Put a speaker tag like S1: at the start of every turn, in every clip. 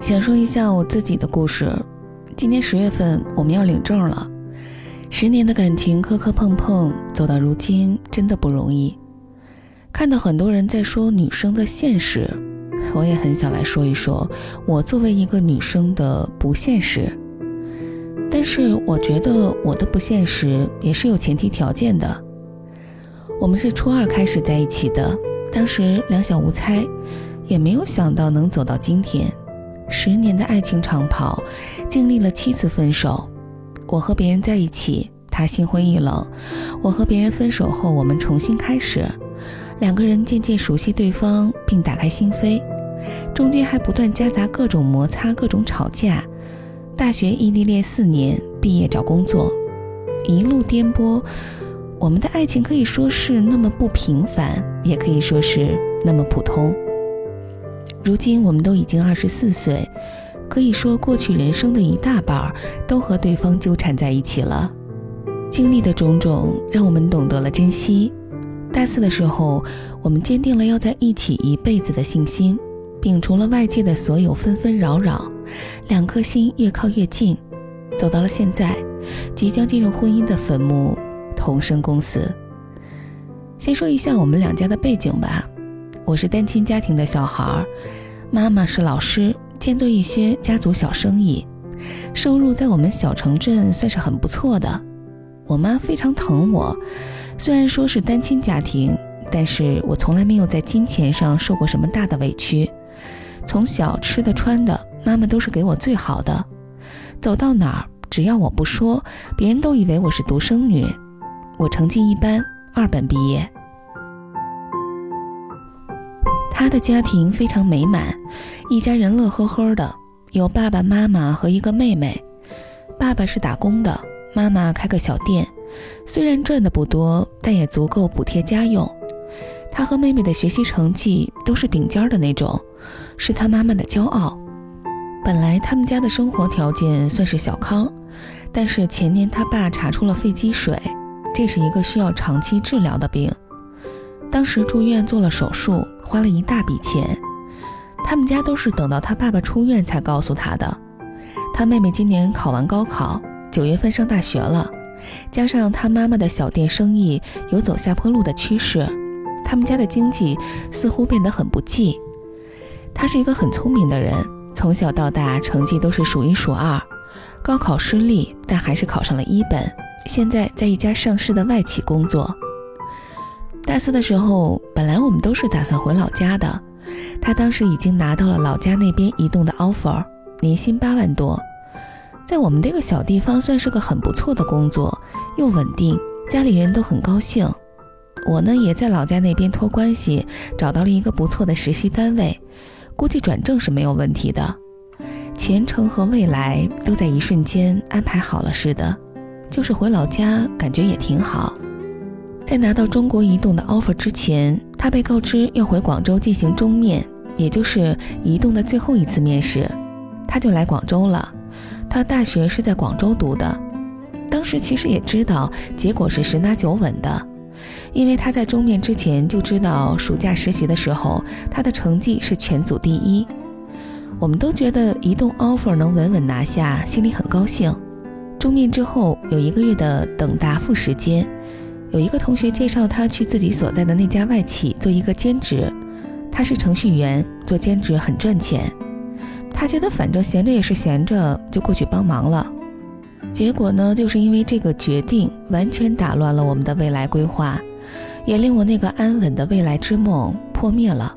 S1: 想说一下我自己的故事。今年十月份我们要领证了，十年的感情磕磕碰碰，走到如今真的不容易。看到很多人在说女生的现实，我也很想来说一说我作为一个女生的不现实。但是我觉得我的不现实也是有前提条件的。我们是初二开始在一起的，当时两小无猜，也没有想到能走到今天。十年的爱情长跑，经历了七次分手。我和别人在一起，他心灰意冷；我和别人分手后，我们重新开始，两个人渐渐熟悉对方，并打开心扉。中间还不断夹杂各种摩擦，各种吵架。大学异地恋四年，毕业找工作，一路颠簸。我们的爱情可以说是那么不平凡，也可以说是那么普通。如今我们都已经二十四岁，可以说过去人生的一大半都和对方纠缠在一起了。经历的种种，让我们懂得了珍惜。大四的时候，我们坚定了要在一起一辈子的信心，摒除了外界的所有纷纷扰扰，两颗心越靠越近，走到了现在，即将进入婚姻的坟墓。同生共死。先说一下我们两家的背景吧。我是单亲家庭的小孩，妈妈是老师，兼做一些家族小生意，收入在我们小城镇算是很不错的。我妈非常疼我，虽然说是单亲家庭，但是我从来没有在金钱上受过什么大的委屈。从小吃的穿的，妈妈都是给我最好的。走到哪儿，只要我不说，别人都以为我是独生女。我成绩一般，二本毕业。他的家庭非常美满，一家人乐呵呵的，有爸爸妈妈和一个妹妹。爸爸是打工的，妈妈开个小店，虽然赚的不多，但也足够补贴家用。他和妹妹的学习成绩都是顶尖的那种，是他妈妈的骄傲。本来他们家的生活条件算是小康，但是前年他爸查出了肺积水。这是一个需要长期治疗的病，当时住院做了手术，花了一大笔钱。他们家都是等到他爸爸出院才告诉他的。他妹妹今年考完高考，九月份上大学了，加上他妈妈的小店生意有走下坡路的趋势，他们家的经济似乎变得很不济。他是一个很聪明的人，从小到大成绩都是数一数二，高考失利，但还是考上了一本。现在在一家上市的外企工作。大四的时候，本来我们都是打算回老家的。他当时已经拿到了老家那边移动的 offer，年薪八万多，在我们这个小地方算是个很不错的工作，又稳定，家里人都很高兴。我呢，也在老家那边托关系找到了一个不错的实习单位，估计转正是没有问题的，前程和未来都在一瞬间安排好了似的。就是回老家，感觉也挺好。在拿到中国移动的 offer 之前，他被告知要回广州进行终面，也就是移动的最后一次面试，他就来广州了。他大学是在广州读的，当时其实也知道结果是十拿九稳的，因为他在终面之前就知道暑假实习的时候他的成绩是全组第一。我们都觉得移动 offer 能稳稳拿下，心里很高兴。终面之后有一个月的等答复时间，有一个同学介绍他去自己所在的那家外企做一个兼职，他是程序员，做兼职很赚钱。他觉得反正闲着也是闲着，就过去帮忙了。结果呢，就是因为这个决定，完全打乱了我们的未来规划，也令我那个安稳的未来之梦破灭了。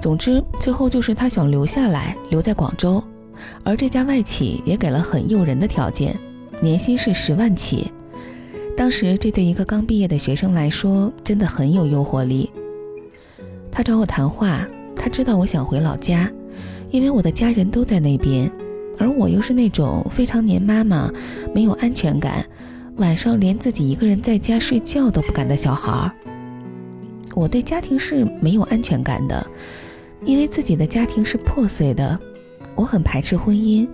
S1: 总之，最后就是他想留下来，留在广州。而这家外企也给了很诱人的条件，年薪是十万起。当时这对一个刚毕业的学生来说，真的很有诱惑力。他找我谈话，他知道我想回老家，因为我的家人都在那边，而我又是那种非常黏妈妈、没有安全感，晚上连自己一个人在家睡觉都不敢的小孩儿。我对家庭是没有安全感的，因为自己的家庭是破碎的。我很排斥婚姻，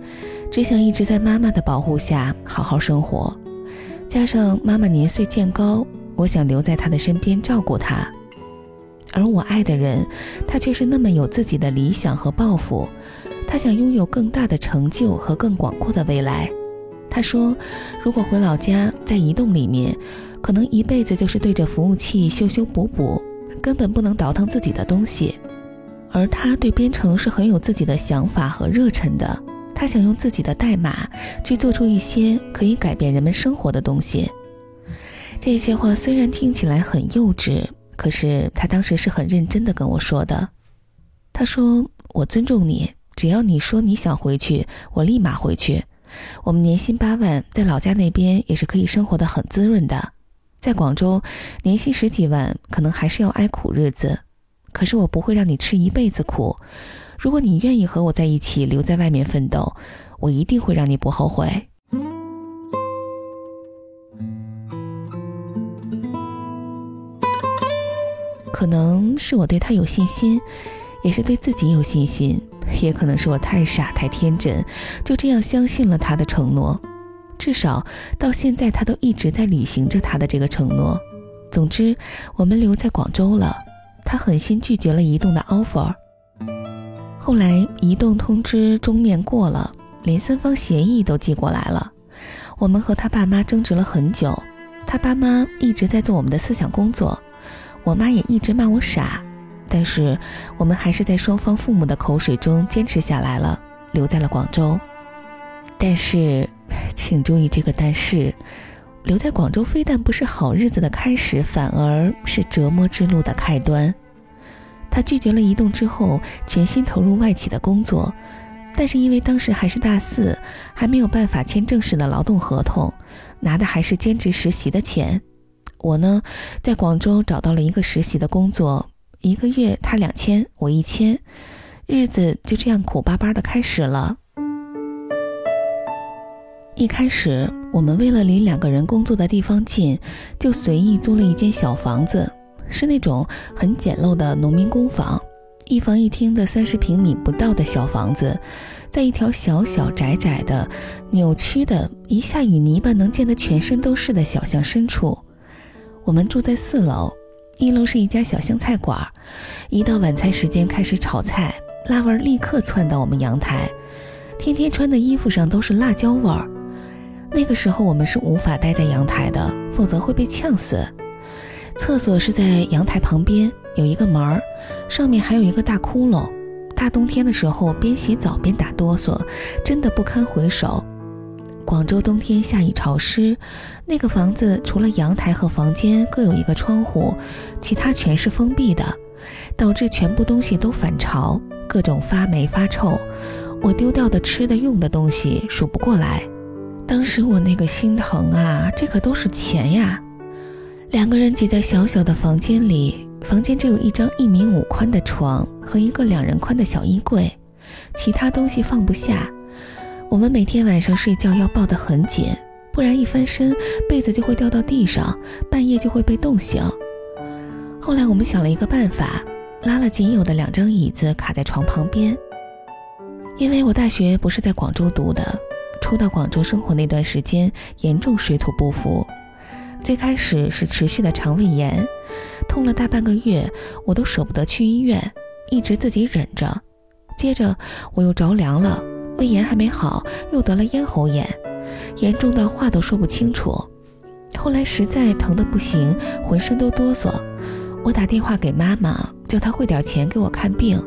S1: 只想一直在妈妈的保护下好好生活。加上妈妈年岁渐高，我想留在她的身边照顾她。而我爱的人，他却是那么有自己的理想和抱负。他想拥有更大的成就和更广阔的未来。他说，如果回老家，在移动里面，可能一辈子就是对着服务器修修补补，根本不能倒腾自己的东西。而他对编程是很有自己的想法和热忱的，他想用自己的代码去做出一些可以改变人们生活的东西。这些话虽然听起来很幼稚，可是他当时是很认真的跟我说的。他说：“我尊重你，只要你说你想回去，我立马回去。”我们年薪八万，在老家那边也是可以生活的很滋润的。在广州，年薪十几万，可能还是要挨苦日子。可是我不会让你吃一辈子苦。如果你愿意和我在一起，留在外面奋斗，我一定会让你不后悔。可能是我对他有信心，也是对自己有信心。也可能是我太傻太天真，就这样相信了他的承诺。至少到现在，他都一直在履行着他的这个承诺。总之，我们留在广州了。他狠心拒绝了移动的 offer。后来，移动通知终面过了，连三方协议都寄过来了。我们和他爸妈争执了很久，他爸妈一直在做我们的思想工作，我妈也一直骂我傻。但是我们还是在双方父母的口水中坚持下来了，留在了广州。但是，请注意这个但是，留在广州非但不是好日子的开始，反而是折磨之路的开端。他拒绝了移动之后，全心投入外企的工作，但是因为当时还是大四，还没有办法签正式的劳动合同，拿的还是兼职实习的钱。我呢，在广州找到了一个实习的工作。一个月他两千，我一千，日子就这样苦巴巴的开始了。一开始，我们为了离两个人工作的地方近，就随意租了一间小房子，是那种很简陋的农民工房，一房一厅的三十平米不到的小房子，在一条小小窄窄的、扭曲的，一下雨泥巴能溅得全身都是的小巷深处。我们住在四楼。一楼是一家小湘菜馆，一到晚餐时间开始炒菜，辣味立刻窜到我们阳台，天天穿的衣服上都是辣椒味儿。那个时候我们是无法待在阳台的，否则会被呛死。厕所是在阳台旁边，有一个门儿，上面还有一个大窟窿。大冬天的时候，边洗澡边打哆嗦，真的不堪回首。广州冬天下雨潮湿，那个房子除了阳台和房间各有一个窗户，其他全是封闭的，导致全部东西都反潮，各种发霉发臭。我丢掉的吃的用的东西数不过来，当时我那个心疼啊，这可都是钱呀！两个人挤在小小的房间里，房间只有一张一米五宽的床和一个两人宽的小衣柜，其他东西放不下。我们每天晚上睡觉要抱得很紧，不然一翻身被子就会掉到地上，半夜就会被冻醒。后来我们想了一个办法，拉了仅有的两张椅子卡在床旁边。因为我大学不是在广州读的，初到广州生活那段时间严重水土不服。最开始是持续的肠胃炎，痛了大半个月，我都舍不得去医院，一直自己忍着。接着我又着凉了。胃炎还没好，又得了咽喉炎，严重到话都说不清楚。后来实在疼得不行，浑身都哆嗦。我打电话给妈妈，叫她汇点钱给我看病。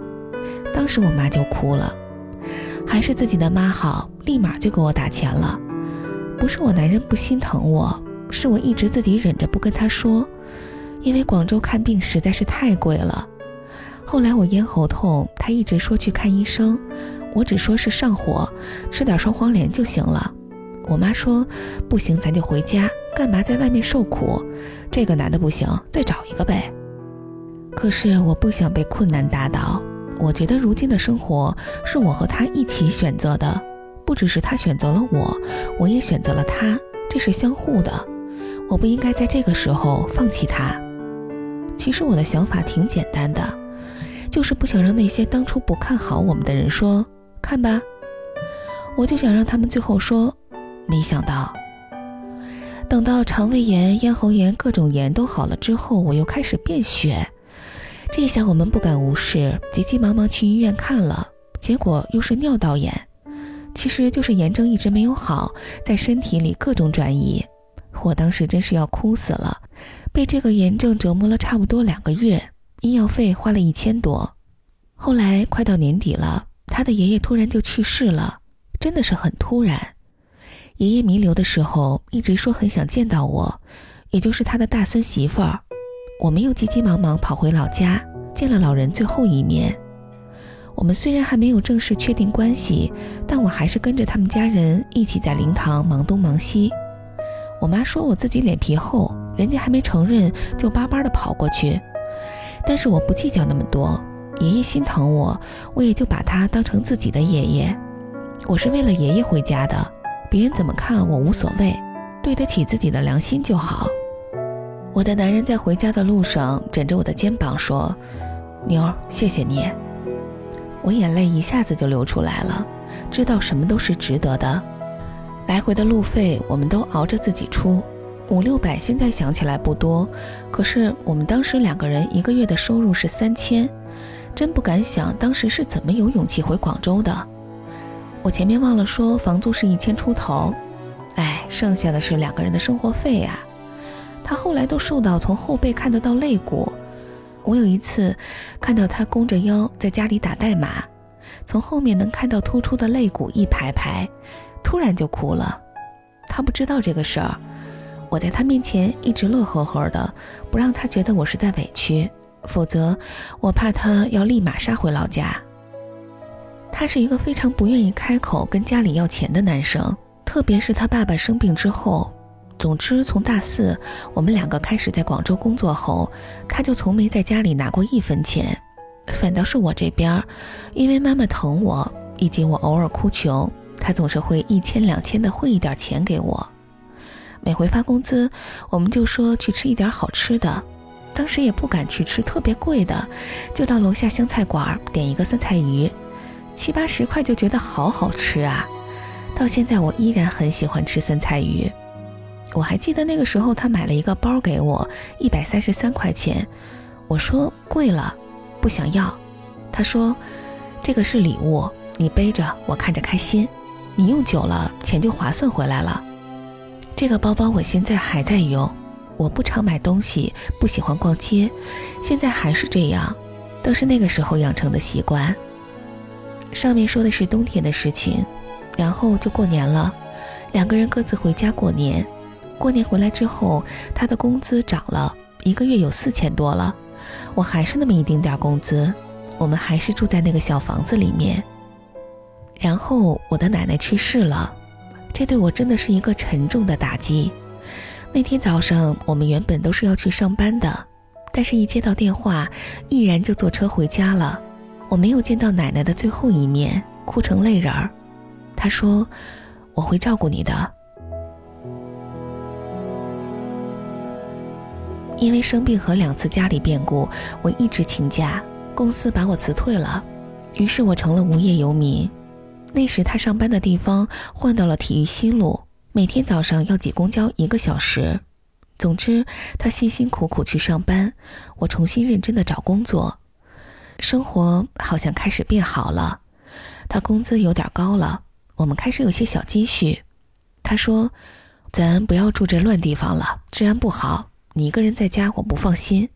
S1: 当时我妈就哭了，还是自己的妈好，立马就给我打钱了。不是我男人不心疼我，是我一直自己忍着不跟他说，因为广州看病实在是太贵了。后来我咽喉痛，他一直说去看医生。我只说是上火，吃点双黄连就行了。我妈说不行，咱就回家，干嘛在外面受苦？这个男的不行，再找一个呗。可是我不想被困难打倒，我觉得如今的生活是我和他一起选择的，不只是他选择了我，我也选择了他，这是相互的。我不应该在这个时候放弃他。其实我的想法挺简单的，就是不想让那些当初不看好我们的人说。看吧，我就想让他们最后说，没想到，等到肠胃炎、咽喉炎各种炎都好了之后，我又开始便血。这下我们不敢无视，急急忙忙去医院看了，结果又是尿道炎，其实就是炎症一直没有好，在身体里各种转移。我当时真是要哭死了，被这个炎症折磨了差不多两个月，医药费花了一千多。后来快到年底了，他的爷爷突然就去世了，真的是很突然。爷爷弥留的时候一直说很想见到我，也就是他的大孙媳妇儿。我们又急急忙忙跑回老家，见了老人最后一面。我们虽然还没有正式确定关系，但我还是跟着他们家人一起在灵堂忙东忙西。我妈说我自己脸皮厚，人家还没承认就巴巴的跑过去。但是我不计较那么多，爷爷心疼我，我也就把他当成自己的爷爷。我是为了爷爷回家的，别人怎么看我无所谓，对得起自己的良心就好。我的男人在回家的路上枕着我的肩膀说：“妞，谢谢你。”我眼泪一下子就流出来了，知道什么都是值得的。来回的路费我们都熬着自己出，五六百现在想起来不多，可是我们当时两个人一个月的收入是三千，真不敢想当时是怎么有勇气回广州的。我前面忘了说，房租是一千出头，哎，剩下的是两个人的生活费呀。他后来都瘦到从后背看得到肋骨，我有一次看到他弓着腰在家里打代码，从后面能看到突出的肋骨一排排。突然就哭了，他不知道这个事儿，我在他面前一直乐呵呵的，不让他觉得我是在委屈，否则我怕他要立马杀回老家。他是一个非常不愿意开口跟家里要钱的男生，特别是他爸爸生病之后。总之，从大四我们两个开始在广州工作后，他就从没在家里拿过一分钱，反倒是我这边，因为妈妈疼我，以及我偶尔哭穷。他总是会一千两千的汇一点钱给我，每回发工资，我们就说去吃一点好吃的。当时也不敢去吃特别贵的，就到楼下湘菜馆点一个酸菜鱼，七八十块就觉得好好吃啊。到现在我依然很喜欢吃酸菜鱼。我还记得那个时候他买了一个包给我，一百三十三块钱。我说贵了，不想要。他说这个是礼物，你背着我看着开心。你用久了，钱就划算回来了。这个包包我现在还在用。我不常买东西，不喜欢逛街，现在还是这样，都是那个时候养成的习惯。上面说的是冬天的事情，然后就过年了，两个人各自回家过年。过年回来之后，他的工资涨了一个月有四千多了，我还是那么一丁点工资，我们还是住在那个小房子里面。然后我的奶奶去世了，这对我真的是一个沉重的打击。那天早上我们原本都是要去上班的，但是一接到电话，毅然就坐车回家了。我没有见到奶奶的最后一面，哭成泪人儿。她说：“我会照顾你的。”因为生病和两次家里变故，我一直请假，公司把我辞退了，于是我成了无业游民。那时他上班的地方换到了体育西路，每天早上要挤公交一个小时。总之，他辛辛苦苦去上班，我重新认真的找工作，生活好像开始变好了。他工资有点高了，我们开始有些小积蓄。他说：“咱不要住这乱地方了，治安不好，你一个人在家我不放心。”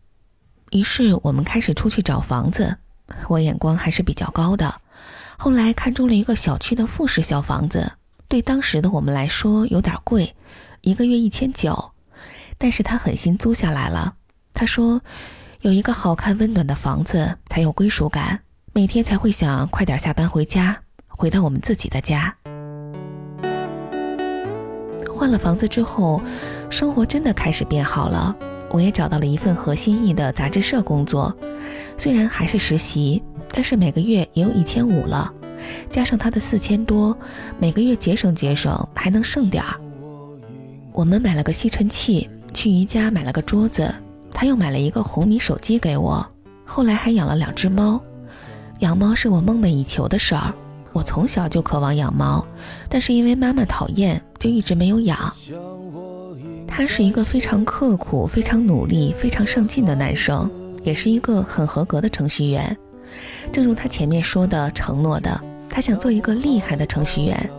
S1: 于是我们开始出去找房子。我眼光还是比较高的。后来看中了一个小区的复式小房子，对当时的我们来说有点贵，一个月一千九，但是他狠心租下来了。他说，有一个好看温暖的房子才有归属感，每天才会想快点下班回家，回到我们自己的家。换了房子之后，生活真的开始变好了。我也找到了一份合心意的杂志社工作，虽然还是实习。但是每个月也有一千五了，加上他的四千多，每个月节省节省还能剩点儿。我们买了个吸尘器，去宜家买了个桌子，他又买了一个红米手机给我。后来还养了两只猫，养猫是我梦寐以求的事儿。我从小就渴望养猫，但是因为妈妈讨厌，就一直没有养。他是一个非常刻苦、非常努力、非常上进的男生，也是一个很合格的程序员。正如他前面说的，承诺的，他想做一个厉害的程序员。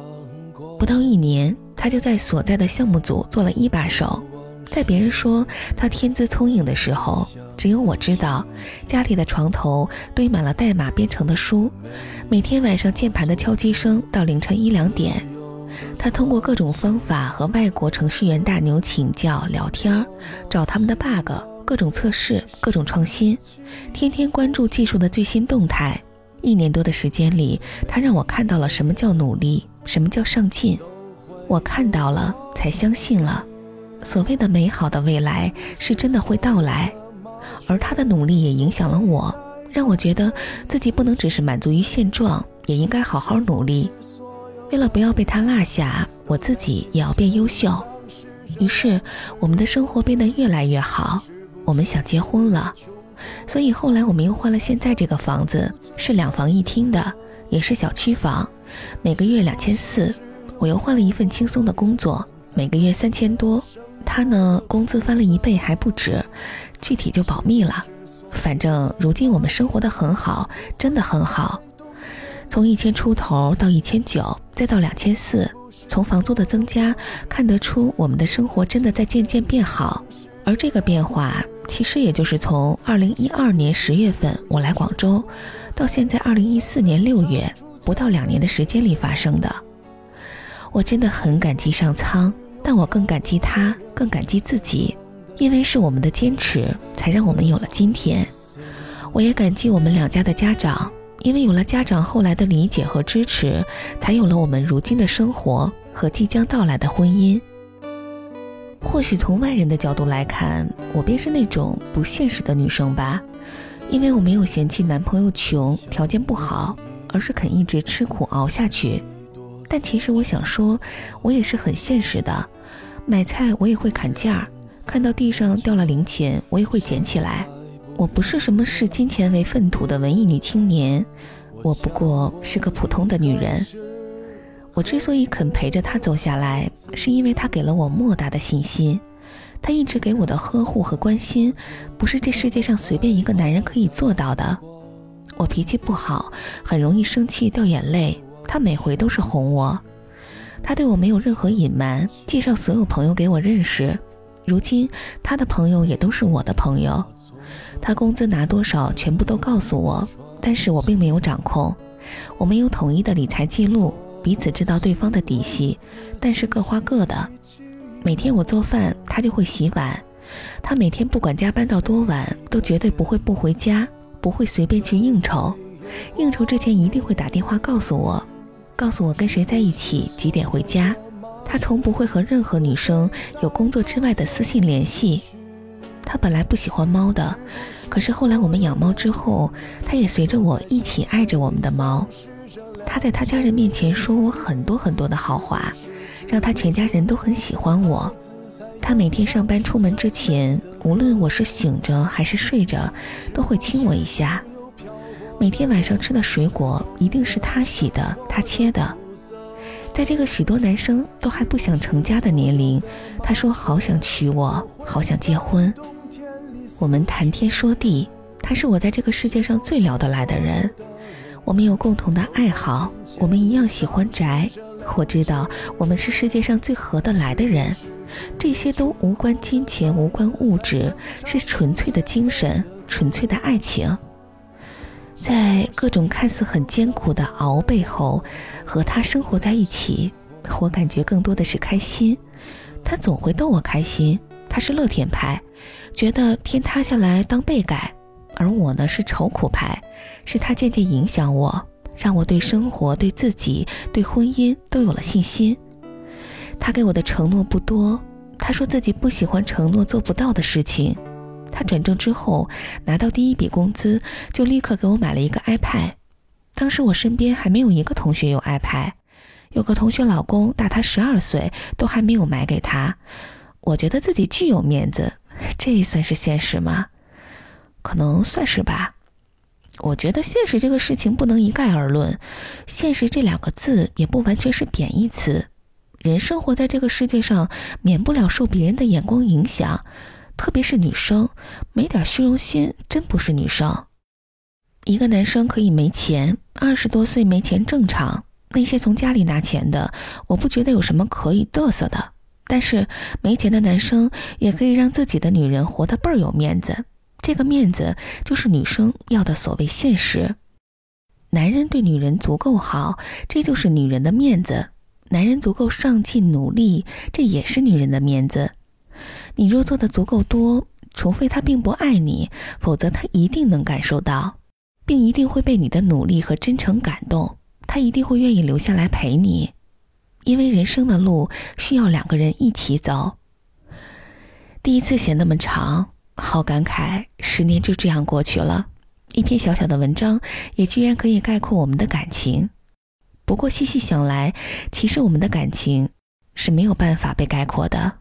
S1: 不到一年，他就在所在的项目组做了一把手。在别人说他天资聪颖的时候，只有我知道，家里的床头堆满了代码编程的书，每天晚上键盘的敲击声到凌晨一两点。他通过各种方法和外国程序员大牛请教、聊天，找他们的 bug，各种测试，各种创新，天天关注技术的最新动态。一年多的时间里，他让我看到了什么叫努力，什么叫上进。我看到了，才相信了。所谓的美好的未来是真的会到来，而他的努力也影响了我，让我觉得自己不能只是满足于现状，也应该好好努力。为了不要被他落下，我自己也要变优秀。于是，我们的生活变得越来越好。我们想结婚了，所以后来我们又换了现在这个房子，是两房一厅的，也是小区房，每个月两千四。我又换了一份轻松的工作，每个月三千多。他呢，工资翻了一倍还不止，具体就保密了。反正如今我们生活的很好，真的很好。从一千出头到一千九，再到两千四，从房租的增加看得出，我们的生活真的在渐渐变好。而这个变化，其实也就是从二零一二年十月份我来广州，到现在二零一四年六月，不到两年的时间里发生的。我真的很感激上苍。但我更感激他，更感激自己，因为是我们的坚持，才让我们有了今天。我也感激我们两家的家长，因为有了家长后来的理解和支持，才有了我们如今的生活和即将到来的婚姻。或许从外人的角度来看，我便是那种不现实的女生吧，因为我没有嫌弃男朋友穷，条件不好，而是肯一直吃苦熬下去。但其实我想说，我也是很现实的。买菜我也会砍价，看到地上掉了零钱，我也会捡起来。我不是什么视金钱为粪土的文艺女青年，我不过是个普通的女人。我之所以肯陪着他走下来，是因为他给了我莫大的信心。他一直给我的呵护和关心，不是这世界上随便一个男人可以做到的。我脾气不好，很容易生气掉眼泪。他每回都是哄我，他对我没有任何隐瞒，介绍所有朋友给我认识。如今他的朋友也都是我的朋友。他工资拿多少，全部都告诉我，但是我并没有掌控。我们有统一的理财记录，彼此知道对方的底细，但是各花各的。每天我做饭，他就会洗碗。他每天不管加班到多晚，都绝对不会不回家，不会随便去应酬。应酬之前一定会打电话告诉我。告诉我跟谁在一起，几点回家。他从不会和任何女生有工作之外的私信联系。他本来不喜欢猫的，可是后来我们养猫之后，他也随着我一起爱着我们的猫。他在他家人面前说我很多很多的好话，让他全家人都很喜欢我。他每天上班出门之前，无论我是醒着还是睡着，都会亲我一下。每天晚上吃的水果一定是他洗的，他切的。在这个许多男生都还不想成家的年龄，他说好想娶我，好想结婚。我们谈天说地，他是我在这个世界上最聊得来的人。我们有共同的爱好，我们一样喜欢宅。我知道我们是世界上最合得来的人。这些都无关金钱，无关物质，是纯粹的精神，纯粹的爱情。在各种看似很艰苦的熬背后，和他生活在一起，我感觉更多的是开心。他总会逗我开心。他是乐天派，觉得天塌下来当被盖；而我呢是愁苦派，是他渐渐影响我，让我对生活、对自己、对婚姻都有了信心。他给我的承诺不多，他说自己不喜欢承诺做不到的事情。他转正之后拿到第一笔工资，就立刻给我买了一个 iPad。当时我身边还没有一个同学有 iPad，有个同学老公大他十二岁，都还没有买给他。我觉得自己巨有面子，这算是现实吗？可能算是吧。我觉得现实这个事情不能一概而论，现实这两个字也不完全是贬义词。人生活在这个世界上，免不了受别人的眼光影响。特别是女生，没点虚荣心真不是女生。一个男生可以没钱，二十多岁没钱正常。那些从家里拿钱的，我不觉得有什么可以嘚瑟的。但是没钱的男生也可以让自己的女人活得倍儿有面子，这个面子就是女生要的所谓现实。男人对女人足够好，这就是女人的面子；男人足够上进努力，这也是女人的面子。你若做的足够多，除非他并不爱你，否则他一定能感受到，并一定会被你的努力和真诚感动。他一定会愿意留下来陪你，因为人生的路需要两个人一起走。第一次写那么长，好感慨，十年就这样过去了。一篇小小的文章，也居然可以概括我们的感情。不过细细想来，其实我们的感情是没有办法被概括的。